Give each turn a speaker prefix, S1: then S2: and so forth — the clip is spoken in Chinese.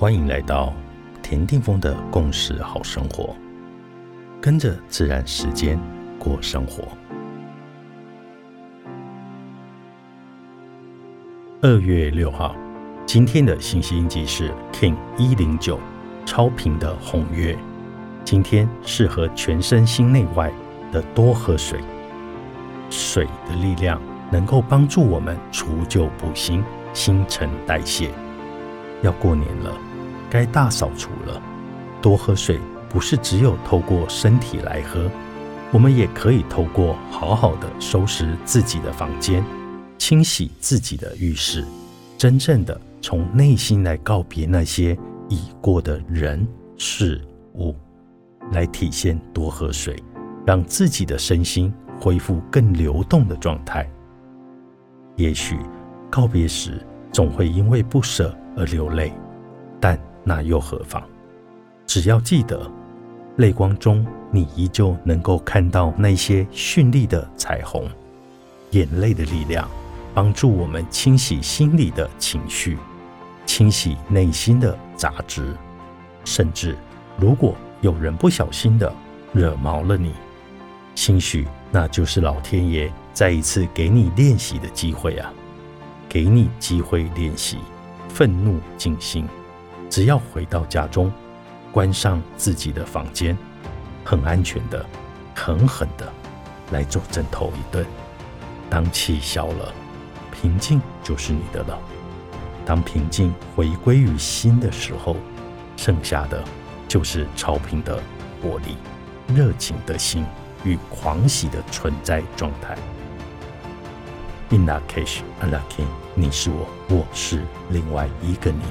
S1: 欢迎来到田定峰的共识好生活，跟着自然时间过生活。二月六号，今天的信息印记是 King 一零九超频的红月。今天适合全身心内外的多喝水，水的力量能够帮助我们除旧补新、新陈代谢。要过年了。该大扫除了，多喝水不是只有透过身体来喝，我们也可以透过好好的收拾自己的房间，清洗自己的浴室，真正的从内心来告别那些已过的人事物，来体现多喝水，让自己的身心恢复更流动的状态。也许告别时总会因为不舍而流泪，那又何妨？只要记得，泪光中你依旧能够看到那些绚丽的彩虹。眼泪的力量，帮助我们清洗心里的情绪，清洗内心的杂质。甚至，如果有人不小心的惹毛了你，兴许那就是老天爷再一次给你练习的机会啊！给你机会练习愤怒静心。只要回到家中，关上自己的房间，很安全的，狠狠的来揍枕头一顿。当气消了，平静就是你的了。当平静回归于心的时候，剩下的就是超频的活力、热情的心与狂喜的存在状态。In that case, a lucky，你是我，我是另外一个你。